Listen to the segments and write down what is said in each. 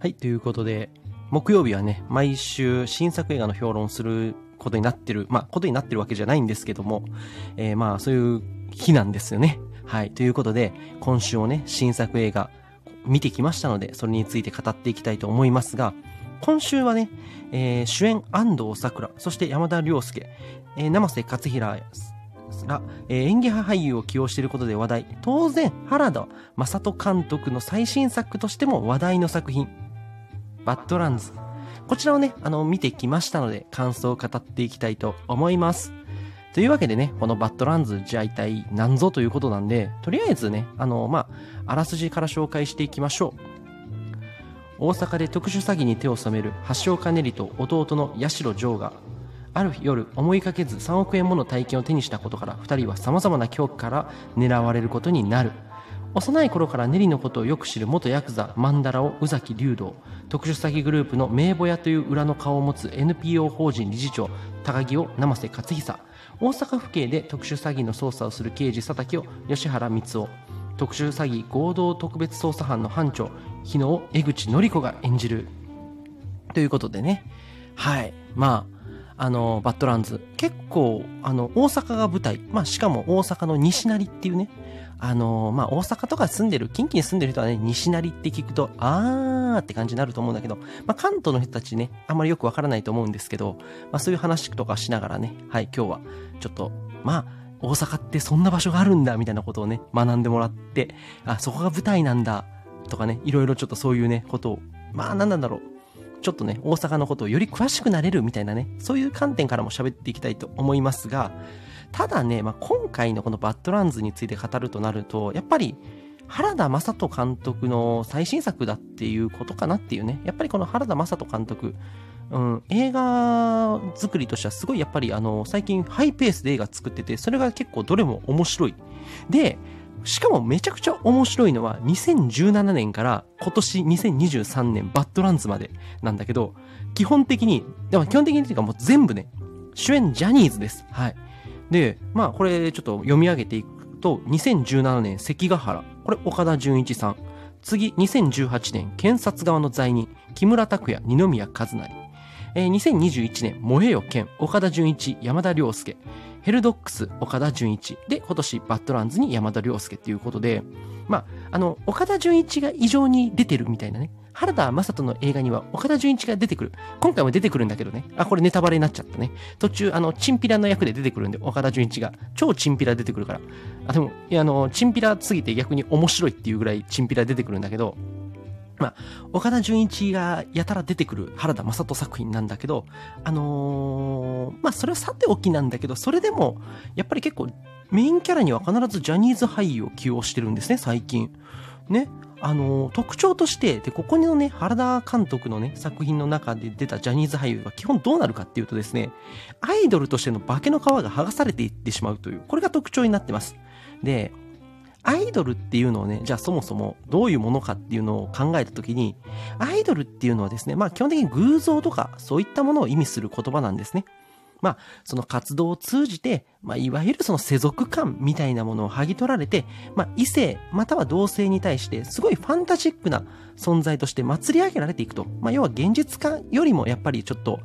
はい、ということで、木曜日はね、毎週新作映画の評論することになってる、まあ、ことになってるわけじゃないんですけども、えー、まあ、そういう日なんですよね。はい、ということで、今週もね、新作映画見てきましたので、それについて語っていきたいと思いますが、今週はね、えー、主演安藤サクラ、そして山田涼介、えー、生瀬勝平が、えー、演技派俳優を起用していることで話題。当然、原田正人監督の最新作としても話題の作品。バッドランズ。こちらをね、あの、見てきましたので、感想を語っていきたいと思います。というわけでね、このバッドランズ、じゃあ一体何ぞということなんで、とりあえずね、あの、まあ、あらすじから紹介していきましょう。大阪で特殊詐欺に手を染める橋岡練と弟の八代城がある夜思いかけず3億円もの大金を手にしたことから2人は様々な恐怖から狙われることになる幼い頃からネリのことをよく知る元ヤクザマンダラを宇崎竜道特殊詐欺グループの名簿屋という裏の顔を持つ NPO 法人理事長高木を生瀬勝久大阪府警で特殊詐欺の捜査をする刑事佐竹を吉原光夫特殊詐欺合同特別捜査班の班長日野を江口のり子が演じるということでねはいまああの、バッドランズ。結構、あの、大阪が舞台。まあ、しかも大阪の西成っていうね。あの、まあ、大阪とか住んでる、近畿に住んでる人はね、西成って聞くと、あーって感じになると思うんだけど、まあ、関東の人たちね、あんまりよくわからないと思うんですけど、まあ、そういう話とかしながらね、はい、今日は、ちょっと、まあ、大阪ってそんな場所があるんだ、みたいなことをね、学んでもらって、あ、そこが舞台なんだ、とかね、いろいろちょっとそういうね、ことを、まあ、なんなんだろう。ちょっとね、大阪のことをより詳しくなれるみたいなね、そういう観点からも喋っていきたいと思いますが、ただね、まあ、今回のこのバッドランズについて語るとなると、やっぱり、原田正人監督の最新作だっていうことかなっていうね。やっぱりこの原田正人監督、うん、映画作りとしてはすごいやっぱりあの、最近ハイペースで映画作ってて、それが結構どれも面白い。で、しかもめちゃくちゃ面白いのは2017年から今年2023年バッドランズまでなんだけど、基本的に、でも基本的にっていうかもう全部ね、主演ジャニーズです。はい。で、まあこれちょっと読み上げていくと、2017年関ヶ原。これ岡田准一さん。次、2018年検察側の罪人、木村拓哉、二宮和也。えー、2021年、燃えよ剣、岡田准一、山田涼介。ヘルドックス、岡田准一。で、今年、バッドランズに山田涼介っていうことで、まあ、あの、岡田准一が異常に出てるみたいなね。原田正人の映画には岡田准一が出てくる。今回も出てくるんだけどね。あ、これネタバレになっちゃったね。途中、あの、チンピラの役で出てくるんで、岡田准一が。超チンピラ出てくるから。あ、でも、いや、あの、チンピラすぎて逆に面白いっていうぐらいチンピラ出てくるんだけど、まあ、岡田准一がやたら出てくる原田正人作品なんだけど、あのー、まあ、それはさておきなんだけど、それでも、やっぱり結構、メインキャラには必ずジャニーズ俳優を起用してるんですね、最近。ね。あの、特徴として、で、ここにのね、原田監督のね、作品の中で出たジャニーズ俳優が基本どうなるかっていうとですね、アイドルとしての化けの皮が剥がされていってしまうという、これが特徴になってます。で、アイドルっていうのをね、じゃあそもそもどういうものかっていうのを考えたときに、アイドルっていうのはですね、まあ基本的に偶像とかそういったものを意味する言葉なんですね。まあ、その活動を通じて、まあ、いわゆるその世俗感みたいなものを剥ぎ取られて、まあ、異性、または同性に対して、すごいファンタジックな存在として祭り上げられていくと。まあ、要は現実化よりもやっぱりちょっと、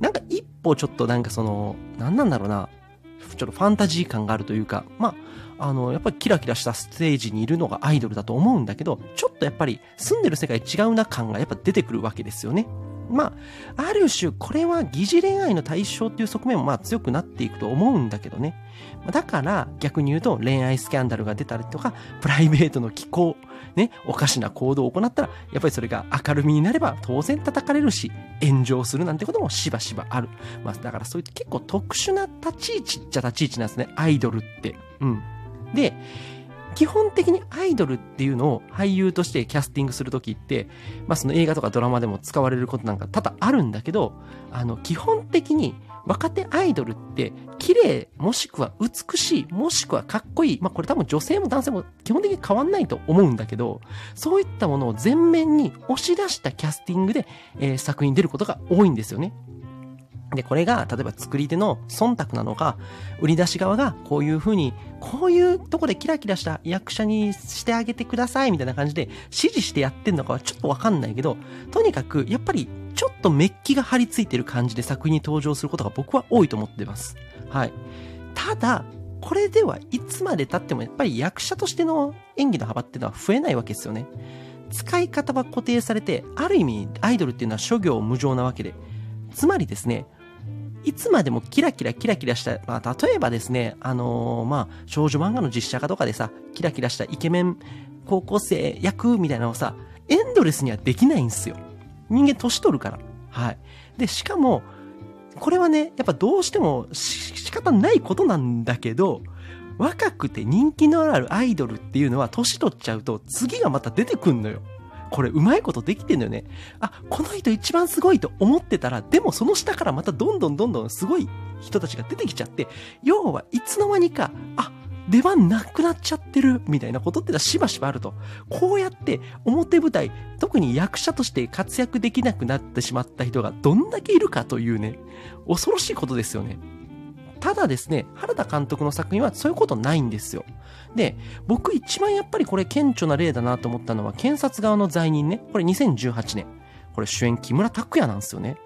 なんか一歩ちょっとなんかその、なんなんだろうな、ちょっとファンタジー感があるというか、まあ、あの、やっぱりキラキラしたステージにいるのがアイドルだと思うんだけど、ちょっとやっぱり住んでる世界違うな感がやっぱ出てくるわけですよね。まあ、ある種、これは疑似恋愛の対象っていう側面もまあ強くなっていくと思うんだけどね。だから、逆に言うと恋愛スキャンダルが出たりとか、プライベートの気候、ね、おかしな行動を行ったら、やっぱりそれが明るみになれば当然叩かれるし、炎上するなんてこともしばしばある。まあ、だからそういった結構特殊な立ち位置っちゃ立ち位置なんですね、アイドルって。うん。で、基本的にアイドルっていうのを俳優としてキャスティングするときって、まあその映画とかドラマでも使われることなんか多々あるんだけど、あの、基本的に若手アイドルって綺麗もしくは美しいもしくはかっこいい。まあこれ多分女性も男性も基本的に変わんないと思うんだけど、そういったものを前面に押し出したキャスティングで、えー、作品に出ることが多いんですよね。で、これが、例えば作り手の忖度なのか、売り出し側がこういう風に、こういうとこでキラキラした役者にしてあげてくださいみたいな感じで指示してやってんのかはちょっとわかんないけど、とにかく、やっぱり、ちょっとメッキが張り付いてる感じで作品に登場することが僕は多いと思ってます。はい。ただ、これではいつまで経ってもやっぱり役者としての演技の幅っていうのは増えないわけですよね。使い方は固定されて、ある意味アイドルっていうのは諸行無常なわけで、つまりですね、いつまでもキラキラキラキラした、まあ、例えばですね、あのー、まあ、少女漫画の実写化とかでさ、キラキラしたイケメン高校生役みたいなのをさ、エンドレスにはできないんですよ。人間年取るから。はい。で、しかも、これはね、やっぱどうしても仕方ないことなんだけど、若くて人気のあるアイドルっていうのは年取っちゃうと次がまた出てくんのよ。これうまいことできてんのよね。あ、この人一番すごいと思ってたら、でもその下からまたどんどんどんどんすごい人たちが出てきちゃって、要はいつの間にか、あ、出番なくなっちゃってるみたいなことってのはしばしばあると。こうやって表舞台、特に役者として活躍できなくなってしまった人がどんだけいるかというね、恐ろしいことですよね。ただですね、原田監督の作品はそういうことないんですよ。で、僕一番やっぱりこれ顕著な例だなと思ったのは、検察側の罪人ね。これ2018年。これ主演木村拓哉なんですよね。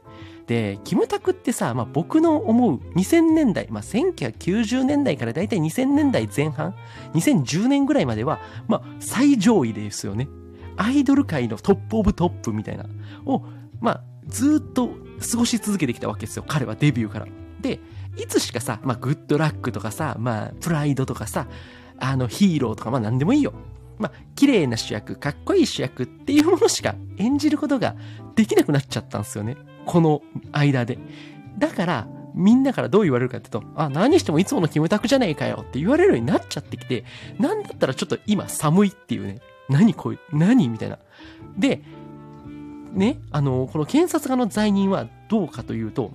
で、キムタクってさ、まあ、僕の思う2000年代、まあ、1990年代からだいたい2000年代前半、2010年ぐらいまでは、まあ、最上位ですよね。アイドル界の top of top みたいな、を、まあ、ずっと過ごし続けてきたわけですよ。彼はデビューから。で、いつしかさ、まあ、グッドラックとかさ、まあ、プライドとかさ、あの、ヒーローとか、まあ、何でもいいよ。まあ、綺麗な主役、かっこいい主役っていうものしか演じることができなくなっちゃったんですよね。この間で。だから、みんなからどう言われるかって言うと、あ、何してもいつものキムタクじゃねえかよって言われるようになっちゃってきて、なんだったらちょっと今寒いっていうね。何こういう、何みたいな。で、ね、あの、この検察側の罪人はどうかというと、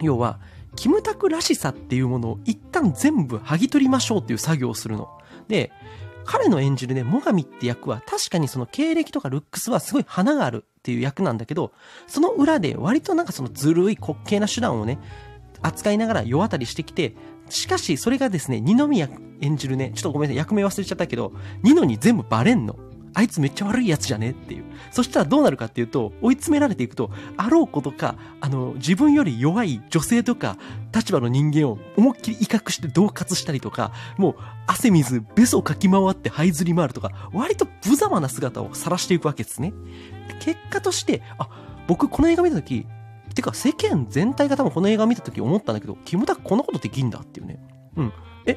要は、キムタクらしさっていうものを一旦全部剥ぎ取りましょうっていう作業をするの。で、彼の演じるね、モガミって役は確かにその経歴とかルックスはすごい花があるっていう役なんだけど、その裏で割となんかそのずるい滑稽な手段をね、扱いながら世当たりしてきて、しかしそれがですね、二宮演じるね、ちょっとごめんなさい、役名忘れちゃったけど、二のに全部バレんの。あいつめっちゃ悪いやつじゃね？っていう。そしたらどうなるかっていうと、追い詰められていくと、あろうことか、あの、自分より弱い女性とか、立場の人間を思いっきり威嚇して恫喝したりとか、もう、汗水、ベソをかき回って這いずり回るとか、割と無様な姿を晒していくわけですね。結果として、あ、僕この映画見たとき、てか世間全体が多分この映画見たとき思ったんだけど、キムタクこんなことできんだっていうね。うん。え、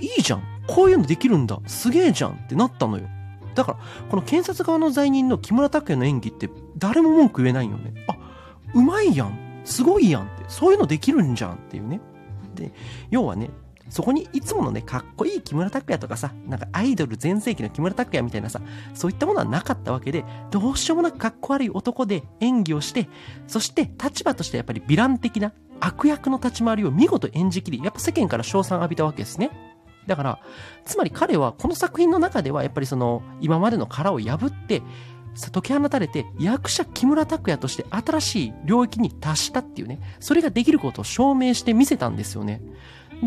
いいじゃん。こういうのできるんだ。すげえじゃんってなったのよ。だから、この検察側の罪人の木村拓哉の演技って誰も文句言えないよね。あ、うまいやん。すごいやんって。そういうのできるんじゃんっていうね。で、要はね、そこにいつものね、かっこいい木村拓哉とかさ、なんかアイドル全盛期の木村拓哉みたいなさ、そういったものはなかったわけで、どうしようもなくかっこ悪い男で演技をして、そして立場としてやっぱりヴィラン的な悪役の立ち回りを見事演じきり、やっぱ世間から称賛浴びたわけですね。だから、つまり彼はこの作品の中ではやっぱりその今までの殻を破って、解き放たれて役者木村拓哉として新しい領域に達したっていうね、それができることを証明して見せたんですよね。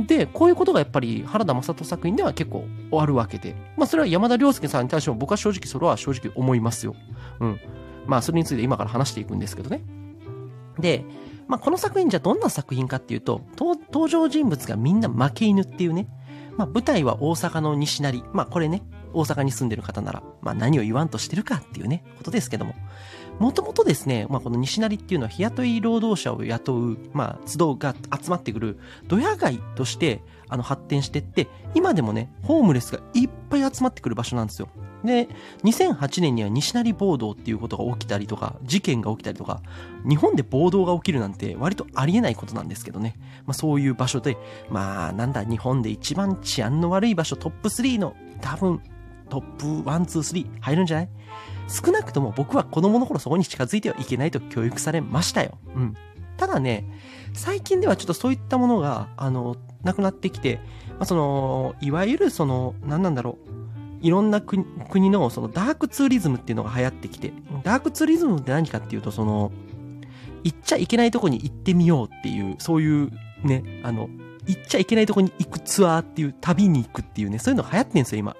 で、こういうことがやっぱり原田雅人作品では結構あるわけで、まあそれは山田涼介さんに対しても僕は正直それは正直思いますよ。うん。まあそれについて今から話していくんですけどね。で、まあこの作品じゃどんな作品かっていうと、登場人物がみんな負け犬っていうね、まあ、舞台は大阪の西成。まあ、これね、大阪に住んでる方なら、まあ、何を言わんとしてるかっていうね、ことですけども。もともとですね、まあ、この西成っていうのは日雇い労働者を雇う、まあ、集うが集まってくる、ドヤ街として、あの、発展してって、今でもね、ホームレスがいっぱい集まってくる場所なんですよ。で、2008年には西成暴動っていうことが起きたりとか、事件が起きたりとか、日本で暴動が起きるなんて割とありえないことなんですけどね。まあそういう場所で、まあなんだ、日本で一番治安の悪い場所トップ3の多分トップ1、2、3入るんじゃない？少なくとも僕は子供の頃そこに近づいてはいけないと教育されましたよ。うん。ただね、最近ではちょっとそういったものが、あの、なくなってきて、まあ、その、いわゆるその、何なんだろう。いろんな国のそのダークツーリズムっていうのが流行ってきて、ダークツーリズムって何かっていうと、その、行っちゃいけないとこに行ってみようっていう、そういうね、あの、行っちゃいけないとこに行くツアーっていう、旅に行くっていうね、そういうのが流行ってんですよ、今。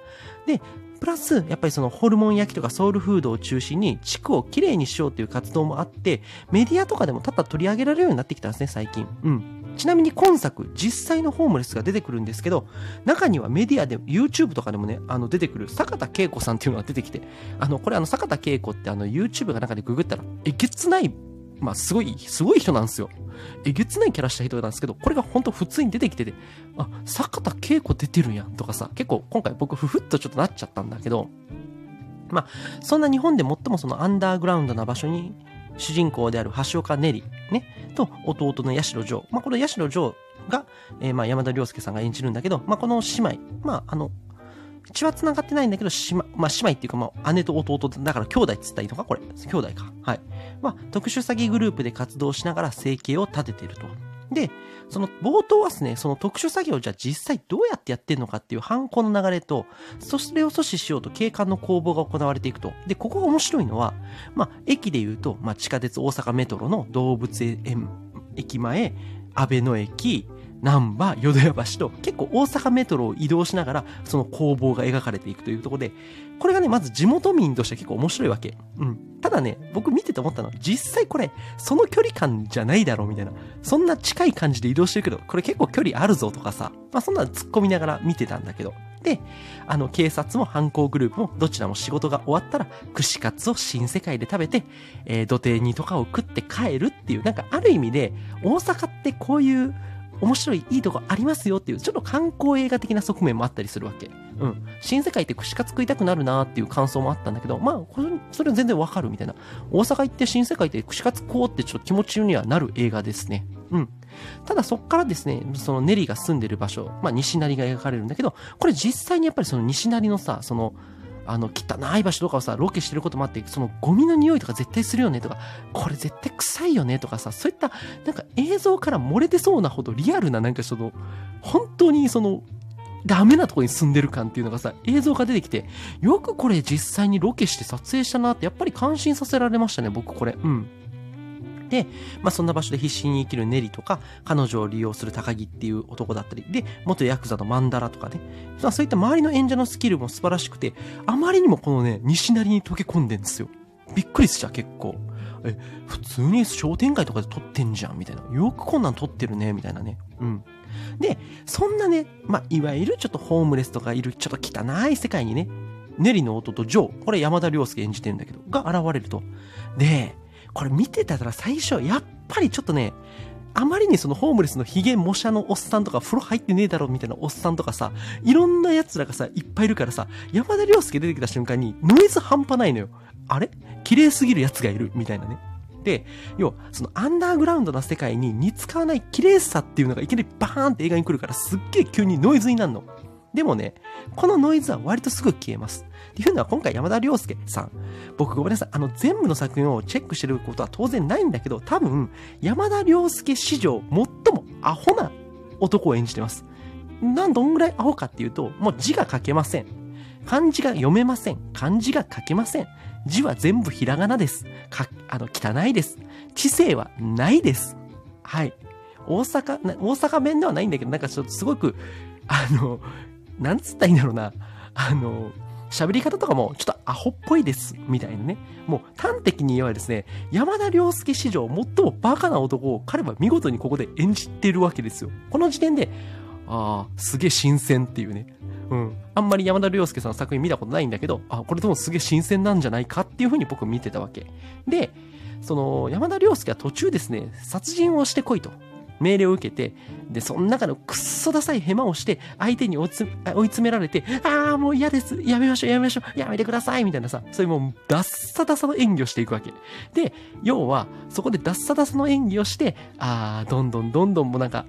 で、プラス、やっぱりそのホルモン焼きとかソウルフードを中心に地区をきれいにしようっていう活動もあって、メディアとかでも多々取り上げられるようになってきたんですね、最近。うん。ちなみに今作、実際のホームレスが出てくるんですけど、中にはメディアで、YouTube とかでもね、あの出てくる坂田恵子さんっていうのが出てきて、あの、これあの坂田恵子ってあの YouTube が中でググったら、えげつないまあ、すごい、すごい人なんですよ。えげつないキャラした人なんですけど、これが本当普通に出てきてて、あ、坂田恵子出てるやんとかさ、結構今回僕ふふっとちょっとなっちゃったんだけど、まあ、そんな日本で最もそのアンダーグラウンドな場所に、主人公である橋岡ねり、ね、と弟の八代城。まあ、この八代城が、えー、まあ、山田涼介さんが演じるんだけど、まあ、この姉妹、まあ、あの、血は繋がってないんだけど、姉妹、まあ、姉妹っていうか、まあ、姉と弟、だから兄弟っつったらいいのか？これ。兄弟か。はい。まあ、特殊詐欺グループで活動しながら生計を立てていると。で、その冒頭はですね、その特殊詐欺をじゃあ実際どうやってやってるのかっていう犯行の流れと、それを阻止しようと警官の攻防が行われていくと。で、ここが面白いのは、まあ、駅で言うと、まあ、地下鉄大阪メトロの動物園駅前、安倍野駅、難波、淀屋橋と結構大阪メトロを移動しながらその攻防が描かれていくというところで、これがね、まず地元民として結構面白いわけ。うん。ただね、僕見てて思ったのは、実際これ、その距離感じゃないだろうみたいな。そんな近い感じで移動してるけど、これ結構距離あるぞとかさ、まあそんなの突っ込みながら見てたんだけど。で、あの、警察も犯行グループもどちらも仕事が終わったら、串カツを新世界で食べて、えー、土手にとかを食って帰るっていう、なんかある意味で、大阪ってこういう、面白いいいとこありますよっていう、ちょっと観光映画的な側面もあったりするわけ。うん。新世界って串カツ食いたくなるなっていう感想もあったんだけど、まあ、それは全然わかるみたいな。大阪行って新世界って串カツ食おうってちょっと気持ちにはなる映画ですね。うん。ただそっからですね、そのネリが住んでる場所、まあ西成が描かれるんだけど、これ実際にやっぱりその西成のさ、その、あの、汚い場所とかをさ、ロケしてることもあって、そのゴミの匂いとか絶対するよねとか、これ絶対臭いよねとかさ、そういった、なんか映像から漏れてそうなほどリアルな、なんかその、本当にその、ダメなとこに住んでる感っていうのがさ、映像が出てきて、よくこれ実際にロケして撮影したなって、やっぱり感心させられましたね、僕これ。うん。で、まあ、そんな場所で必死に生きるネリとか、彼女を利用する高木っていう男だったり、で、元ヤクザのマンダラとかね、まあ、そういった周りの演者のスキルも素晴らしくて、あまりにもこのね、西成に溶け込んでんですよ。びっくりしちゃう、結構。え、普通に商店街とかで撮ってんじゃん、みたいな。よくこんなん撮ってるね、みたいなね。うん。で、そんなね、まあ、いわゆるちょっとホームレスとかいるちょっと汚い世界にね、ネリの弟ジョー、これ山田涼介演じてるんだけど、が現れると。で、これ見てたら最初、やっぱりちょっとね、あまりにそのホームレスのヒゲ模写のおっさんとか風呂入ってねえだろみたいなおっさんとかさ、いろんな奴らがさ、いっぱいいるからさ、山田涼介出てきた瞬間にノイズ半端ないのよ。あれ？綺麗すぎる奴がいるみたいなね。で、要は、そのアンダーグラウンドな世界に似つかわない綺麗さっていうのがいきなりバーンって映画に来るからすっげえ急にノイズになるの。でもね、このノイズは割とすぐ消えます。っていうのは今回山田涼介さん、僕ごめんなさい、あの全部の作品をチェックしてることは当然ないんだけど、多分山田涼介史上最もアホな男を演じてます。なんどんぐらいアホかっていうと、もう字が書けません。漢字が読めません。漢字が書けません。字は全部ひらがなです。か、あの、汚いです。知性はないです。はい。大阪、大阪弁ではないんだけど、なんかちょっとすごく、あの、なんつったらいいんだろうな。あの、喋り方とかもちょっとアホっぽいです、みたいなね。もう端的に言えばですね、山田涼介史上最もバカな男を彼は見事にここで演じてるわけですよ。この時点で、ああ、すげえ新鮮っていうね。うん。あんまり山田涼介さんの作品見たことないんだけど、あ、これでもすげえ新鮮なんじゃないかっていうふうに僕見てたわけ。で、その、山田涼介は途中ですね、殺人をしてこいと。命令を受けて、で、その中のくっそダサいヘマをして、相手に追い詰められて、ああ、もう嫌です。やめましょう、やめましょう、やめてください、みたいなさ、そういうもう、ダッサダサの演技をしていくわけ。で、要は、そこでダッサダサの演技をして、ああ、どんどんどんどんもうなんか、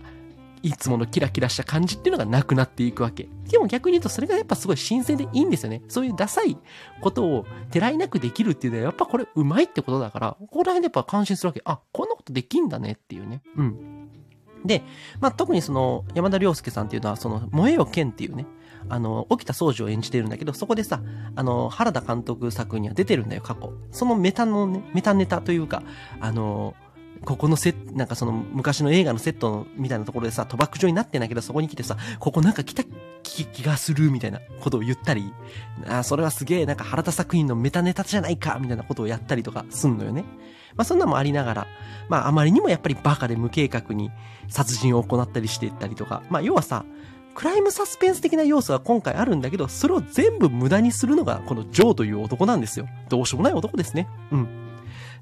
いつものキラキラした感じっていうのがなくなっていくわけ。でも逆に言うとそれがやっぱすごい新鮮でいいんですよね。そういうダサいことをてらいなくできるっていうのはやっぱこれうまいってことだから、ここら辺でやっぱ感心するわけ。あ、こんなことできんだねっていうね。うん。で、まあ、特にその、山田涼介さんっていうのは、その、燃えよ剣っていうね、あの、沖田総司を演じてるんだけど、そこでさ、あの、原田監督作には出てるんだよ、過去。そのメタのね、メタネタというか、あの、ここのセット、なんかその昔の映画のセットのみたいなところでさ、賭博場になってないけどそこに来てさ、ここなんか来た気気がするみたいなことを言ったり、あそれはすげえなんか原田作品のメタネタじゃないかみたいなことをやったりとかすんのよね。まあそんなもありながら、まああまりにもやっぱりバカで無計画に殺人を行ったりしていったりとか、まあ要はさ、クライムサスペンス的な要素は今回あるんだけど、それを全部無駄にするのがこのジョーという男なんですよ。どうしようもない男ですね。うん。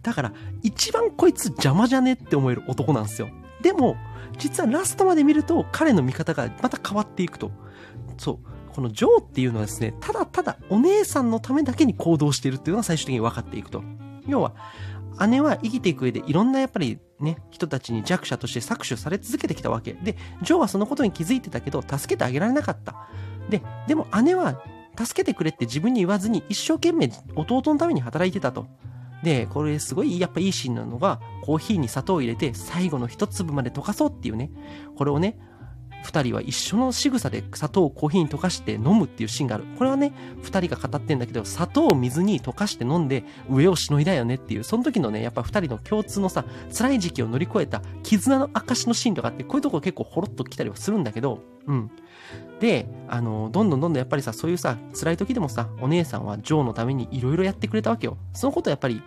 だから、一番こいつ邪魔じゃねって思える男なんですよ。でも、実はラストまで見ると彼の見方がまた変わっていくと。そう。このジョーっていうのはですね、ただただお姉さんのためだけに行動しているっていうのが最終的に分かっていくと。要は、姉は生きていく上でいろんなやっぱりね、人たちに弱者として搾取され続けてきたわけ。で、ジョーはそのことに気づいてたけど、助けてあげられなかった。で、でも姉は、助けてくれって自分に言わずに一生懸命弟のために働いてたと。で、これすごいやっぱいいシーンなのが、コーヒーに砂糖を入れて最後の一粒まで溶かそうっていうね。これをね、二人は一緒の仕草で砂糖をコーヒーに溶かして飲むっていうシーンがある。これはね、二人が語ってんだけど、砂糖を水に溶かして飲んで上をしのいだよねっていう、その時のね、やっぱ二人の共通のさ、辛い時期を乗り越えた絆の証のシーンとかって、こういうとこ結構ほろっと来たりはするんだけど、うん。で、あの、どんどんどんどんやっぱりさ、そういうさ、辛い時でもさ、お姉さんはジョーのために色々やってくれたわけよ。そのことやっぱり、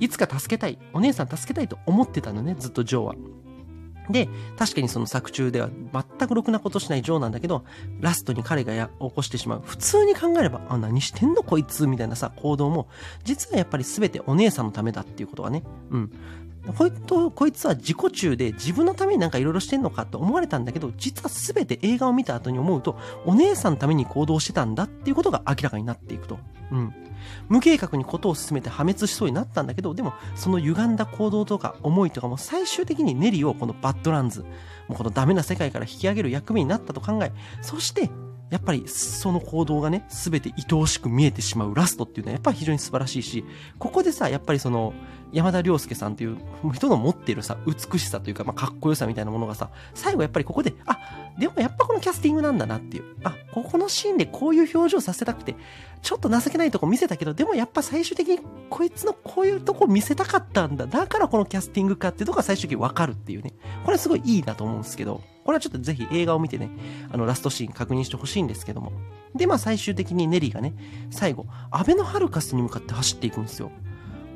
いつか助けたい、お姉さん助けたいと思ってたのね、ずっとジョーは。で、確かにその作中では全くろくなことしないジョーなんだけど、ラストに彼がや起こしてしまう。普通に考えれば、あ、何してんのこいつみたいなさ、行動も、実はやっぱり全てお姉さんのためだっていうことはね。うん。こいと、こいつは自己中で自分のためになんか色々してんのかと思われたんだけど、実は全て映画を見た後に思うと、お姉さんのために行動してたんだっていうことが明らかになっていくと。うん。無計画にことを進めて破滅しそうになったんだけど、でもその歪んだ行動とか思いとかも最終的にネリをこのバッドランズ、もうこのダメな世界から引き上げる役目になったと考え、そしてやっぱりその行動がね、すべて愛おしく見えてしまうラストっていうのはやっぱり非常に素晴らしいし、ここでさ、やっぱりその、山田涼介さんという人の持ってるさ、美しさというか、まあ、かっこよさみたいなものがさ、最後やっぱりここで、あ、でもやっぱこのキャスティングなんだなっていう。あ、ここのシーンでこういう表情させたくて、ちょっと情けないとこ見せたけど、でもやっぱ最終的にこいつのこういうとこ見せたかったんだ。だからこのキャスティングかっていうとこが最終的にわかるっていうね。これすごいいいなと思うんですけど、これはちょっとぜひ映画を見てね、あのラストシーン確認してほしいんですけども。で、まあ最終的にネリーがね、最後、アベノハルカスに向かって走っていくんですよ。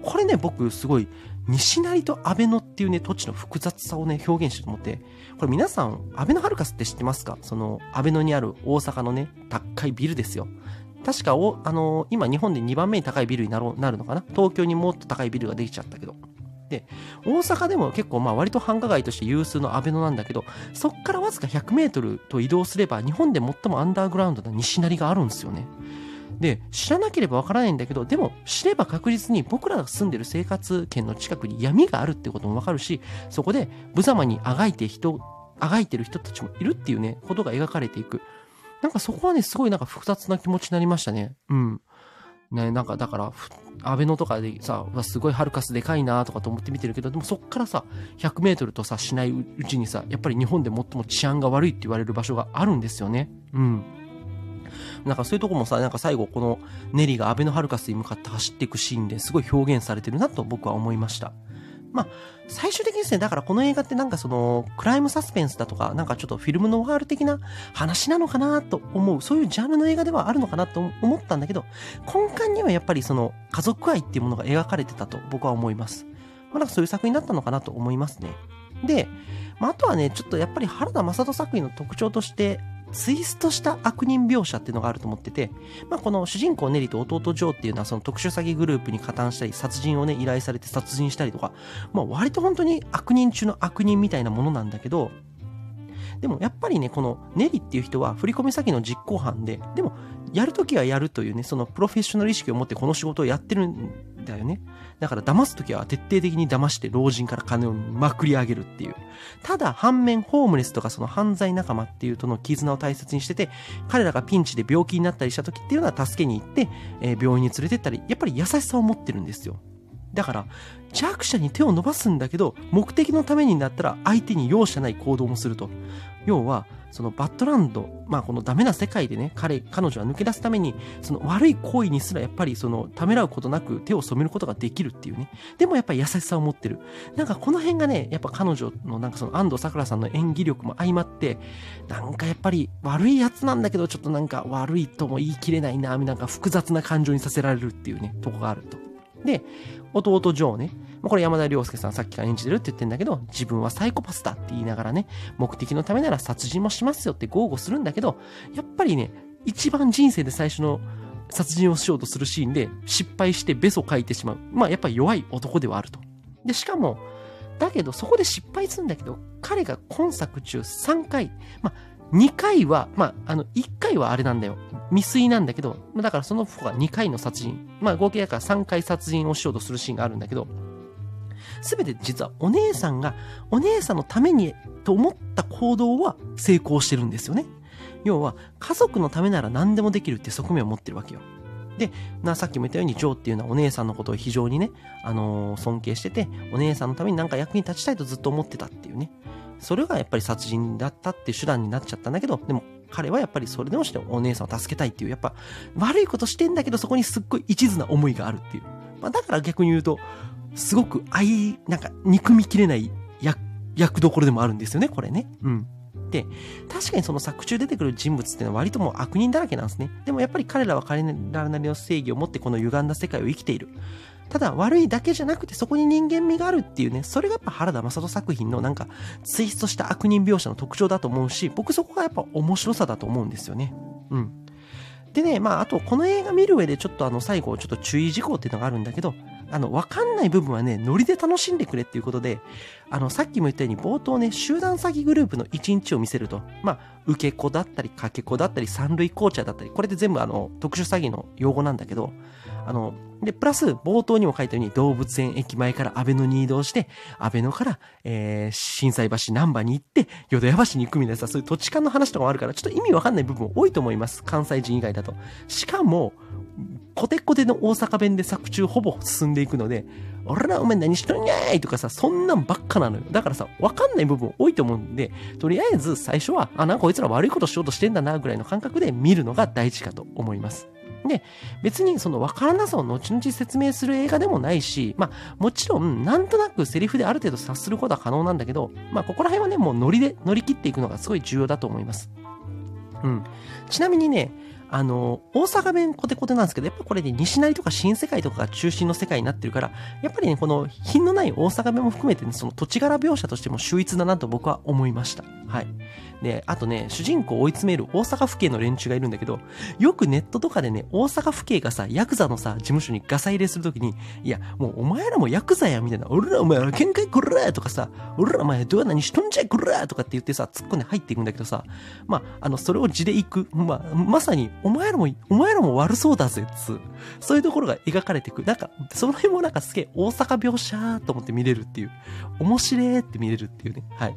これね、僕すごい西成と安倍野っていうね、土地の複雑さをね、表現してると思って、これ皆さん、安倍のハルカスって知ってますか？その、安倍野にある大阪のね、高いビルですよ。確かお、あのー、今日本で2番目に高いビルになろなるのかな？東京にもっと高いビルができちゃったけど。で、大阪でも結構まあ割と繁華街として有数の安倍野なんだけど、そっからわずか100メートルと移動すれば日本で最もアンダーグラウンドな西成があるんですよね。で、知らなければわからないんだけど、でも知れば確実に僕らが住んでる生活圏の近くに闇があるってこともわかるし、そこで無様にあがいて人、あがいてる人たちもいるっていうね、ことが描かれていく。なんかそこはね、すごいなんか複雑な気持ちになりましたね。うん。ね、なんかだから、アベノとかでさ、すごいハルカスでかいなとかと思って見てるけど、でもそっからさ、100メートルとさ、しないうちにさ、やっぱり日本で最も治安が悪いって言われる場所があるんですよね。うん。なんかそういうとこもさ、なんか最後このネリがアベノハルカスに向かって走っていくシーンですごい表現されてるなと僕は思いました。まあ、最終的にですね、だからこの映画ってなんかその、クライムサスペンスだとか、なんかちょっとフィルムノワール的な話なのかなと思う、そういうジャンルの映画ではあるのかなと思ったんだけど、根幹にはやっぱりその、家族愛っていうものが描かれてたと僕は思います。まあ、なんかそういう作品だったのかなと思いますね。で、まあ、あとはね、ちょっとやっぱり原田正人作品の特徴として、ツイストした悪人描写っていうのがあると思ってて、まあ、この主人公ネリと弟ジョーっていうのはその特殊詐欺グループに加担したり、殺人をね、依頼されて殺人したりとか、まあ、割と本当に悪人中の悪人みたいなものなんだけど、でもやっぱりね、このネリっていう人は振込先の実行犯で、でもやるときはやるというね、そのプロフェッショナル意識を持ってこの仕事をやってるんだよね。だから騙すときは徹底的に騙して老人から金をまくり上げるっていう。ただ反面ホームレスとかその犯罪仲間っていうとの絆を大切にしてて、彼らがピンチで病気になったりした時っていうのは助けに行って、えー、病院に連れてったり、やっぱり優しさを持ってるんですよ。だから、弱者に手を伸ばすんだけど、目的のためになったら相手に容赦ない行動もすると。要は、そのバッドランド、まあこのダメな世界でね、彼、彼女は抜け出すために、その悪い行為にすらやっぱりそのためらうことなく手を染めることができるっていうね。でもやっぱり優しさを持ってる。なんかこの辺がね、やっぱ彼女のなんかその安藤サクラさんの演技力も相まって、なんかやっぱり悪いやつなんだけど、ちょっとなんか悪いとも言い切れないな、なんか複雑な感情にさせられるっていうね、とこがあると。で、弟ジョーね。これ山田涼介さんさっきから演じてるって言ってんだけど、自分はサイコパスだって言いながらね、目的のためなら殺人もしますよって豪語するんだけど、やっぱりね、一番人生で最初の殺人をしようとするシーンで失敗してベソ書いてしまう。まあやっぱり弱い男ではあると。で、しかも、だけどそこで失敗するんだけど、彼が今作中3回、まあ2回は、まあ、あの、1回はあれなんだよ。未遂なんだけど、だからその子が2回の殺人。まあ、合計だから3回殺人をしようとするシーンがあるんだけど、すべて実はお姉さんが、お姉さんのためにと思った行動は成功してるんですよね。要は、家族のためなら何でもできるって側面を持ってるわけよ。で、な、さっきも言ったように、ジョーっていうのはお姉さんのことを非常にね、あのー、尊敬してて、お姉さんのためになんか役に立ちたいとずっと思ってたっていうね。それがやっぱり殺人だったっていう手段になっちゃったんだけど、でも彼はやっぱりそれでもしてお姉さんを助けたいっていう、やっぱ悪いことしてんだけどそこにすっごい一途な思いがあるっていう。まあだから逆に言うと、すごく愛、なんか憎みきれない役、役どころでもあるんですよね、これね。うん。で、確かにその作中出てくる人物ってのは割ともう悪人だらけなんですね。でもやっぱり彼らは彼らなりの正義を持ってこの歪んだ世界を生きている。ただ悪いだけじゃなくてそこに人間味があるっていうね、それがやっぱ原田正人作品のなんかツイストした悪人描写の特徴だと思うし、僕そこがやっぱ面白さだと思うんですよね。うん。でね、まああとこの映画見る上でちょっとあの最後ちょっと注意事項っていうのがあるんだけど、あの、わかんない部分はね、ノリで楽しんでくれっていうことで、あの、さっきも言ったように冒頭ね、集団詐欺グループの一日を見せると、まあ、受け子だったり、かけ子だったり、三類紅茶だったり、これで全部あの、特殊詐欺の用語なんだけど、あの、で、プラス、冒頭にも書いたように、動物園駅前から安倍野に移動して、安倍野から、えー、震災橋南波に行って、淀屋橋に行くみたいなさ、そういう土地勘の話とかもあるから、ちょっと意味わかんない部分多いと思います。関西人以外だと。しかも、コテコテの大阪弁で作中ほぼ進んでいくので、俺らお前何しとんやいとかさ、そんなんばっかなのよ。だからさ、わかんない部分多いと思うんで、とりあえず最初は、あ、なんかこいつら悪いことしようとしてんだな、ぐらいの感覚で見るのが大事かと思います。で、別にその分からなさを後々説明する映画でもないし、まあ、もちろん、なんとなくセリフである程度察することは可能なんだけど、まあ、ここら辺はね、もうノリで乗り切っていくのがすごい重要だと思います。うん。ちなみにね、あの、大阪弁コテコテなんですけど、やっぱこれで西成とか新世界とかが中心の世界になってるから、やっぱりね、この品のない大阪弁も含めてね、その土地柄描写としても秀逸だなと僕は思いました。はい。で、あとね、主人公を追い詰める大阪府警の連中がいるんだけど、よくネットとかでね、大阪府警がさ、ヤクザのさ、事務所にガサ入れするときに、いや、もうお前らもヤクザや、みたいな、俺らお前ら喧嘩こらとかさ、俺らお前どうや何しとんじゃこらとかって言ってさ、突っ込んで入っていくんだけどさ、まあ、あの、それを地で行く、まあ、まさに、お前らも、お前らも悪そうだぜ、つそういうところが描かれていく。なんか、その辺もなんかすげえ大阪描写と思って見れるっていう、面白えって見れるっていうね、はい。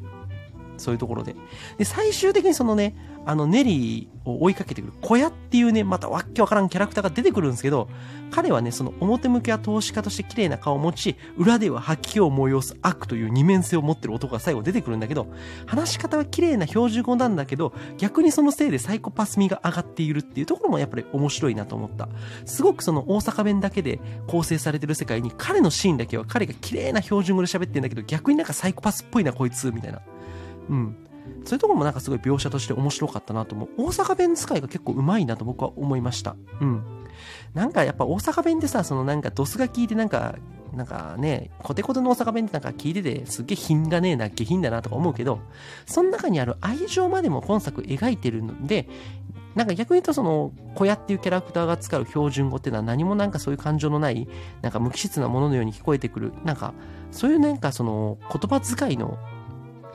そういうところで。で、最終的にそのね、あの、ネリーを追いかけてくる小屋っていうね、またわっけわからんキャラクターが出てくるんですけど、彼はね、その表向きは投資家として綺麗な顔を持ち、裏では吐き気を催す悪という二面性を持ってる男が最後出てくるんだけど、話し方は綺麗な標準語なんだけど、逆にそのせいでサイコパス味が上がっているっていうところもやっぱり面白いなと思った。すごくその大阪弁だけで構成されてる世界に、彼のシーンだけは彼が綺麗な標準語で喋ってんだけど、逆になんかサイコパスっぽいなこいつ、みたいな。うん。そういうところもなんかすごい描写として面白かったなと思う。大阪弁使いが結構上手いなと僕は思いました。うん。なんかやっぱ大阪弁でさ、そのなんかドスが効いてなんか、なんかね、コテコテの大阪弁ってなんか聞いててすっげえ品がねえな、下品だなとか思うけど、その中にある愛情までも今作描いてるので、なんか逆に言うとその、小屋っていうキャラクターが使う標準語っていうのは何もなんかそういう感情のない、なんか無機質なもののように聞こえてくる。なんか、そういうなんかその言葉遣いの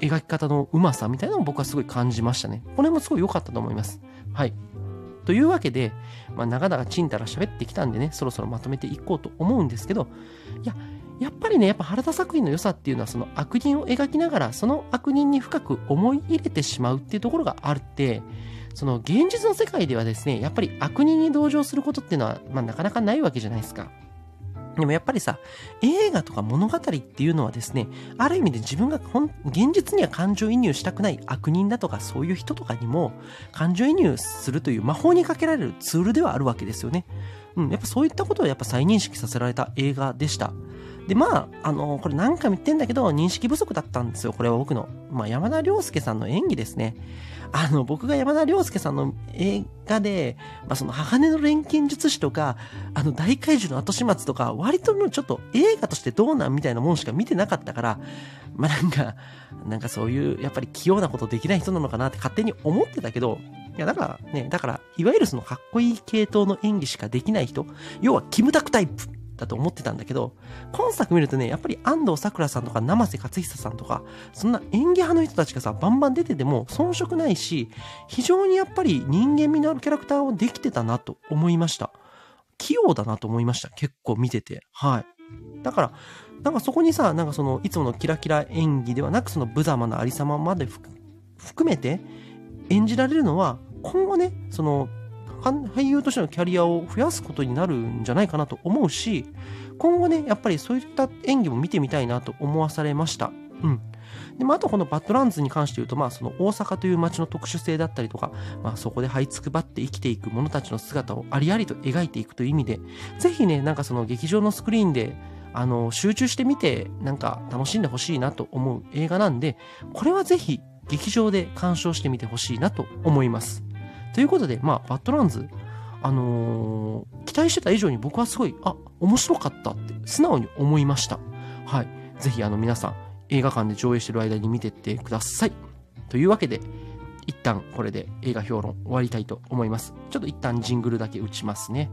描き方のうまさみたいなのを僕はすごい感じましたね。これもすごい良かったと思います。はい。というわけで、まあ、長々ちんたら喋ってきたんでね、そろそろまとめていこうと思うんですけど、いや、やっぱりね、やっぱ原田作品の良さっていうのは、その悪人を描きながら、その悪人に深く思い入れてしまうっていうところがあるって、その現実の世界ではですね、やっぱり悪人に同情することっていうのは、まあ、なかなかないわけじゃないですか。でもやっぱりさ、映画とか物語っていうのはですね、ある意味で自分がほん現実には感情移入したくない悪人だとかそういう人とかにも感情移入するという魔法にかけられるツールではあるわけですよね。うん、やっぱそういったことをやっぱ再認識させられた映画でした。で、まあ、あの、これ何回も言ってんだけど、認識不足だったんですよ。これは僕の。まあ、山田涼介さんの演技ですね。あの、僕が山田涼介さんの映画で、まあ、その、鋼の錬金術師とか、あの、大怪獣の後始末とか、割とちょっと映画としてどうなんみたいなもんしか見てなかったから、まあ、なんか、なんかそういう、やっぱり器用なことできない人なのかなって勝手に思ってたけど、いや、だからね、だから、いわゆるそのかっこいい系統の演技しかできない人、要はキムタクタイプだと思ってたんだけど、今作見るとね、やっぱり安藤サクラさんとか生瀬勝久さんとか、そんな演技派の人たちがさ、バンバン出てても遜色ないし、非常にやっぱり人間味のあるキャラクターをできてたなと思いました。器用だなと思いました。結構見てて。はい。だから、なんかそこにさ、なんかその、いつものキラキラ演技ではなく、その無様なありさままで含めて演じられるのは、今後ね、その、俳優としてのキャリアを増やすことになるんじゃないかなと思うし、今後ね、やっぱりそういった演技も見てみたいなと思わされました。うん。で、まあ、あとこのバッドランズに関して言うと、まあ、その大阪という街の特殊性だったりとか、まあ、そこで這いつくばって生きていく者たちの姿をありありと描いていくという意味で、ぜひね、なんかその劇場のスクリーンで、あの、集中して見て、なんか楽しんでほしいなと思う映画なんで、これはぜひ劇場で鑑賞してみてほしいなと思います。ということで、まあ、バッドランズ、あのー、期待してた以上に僕はすごい、あ、面白かったって素直に思いました。はい。ぜひあの皆さん、映画館で上映してる間に見てってください。というわけで、一旦これで映画評論終わりたいと思います。ちょっと一旦ジングルだけ打ちますね。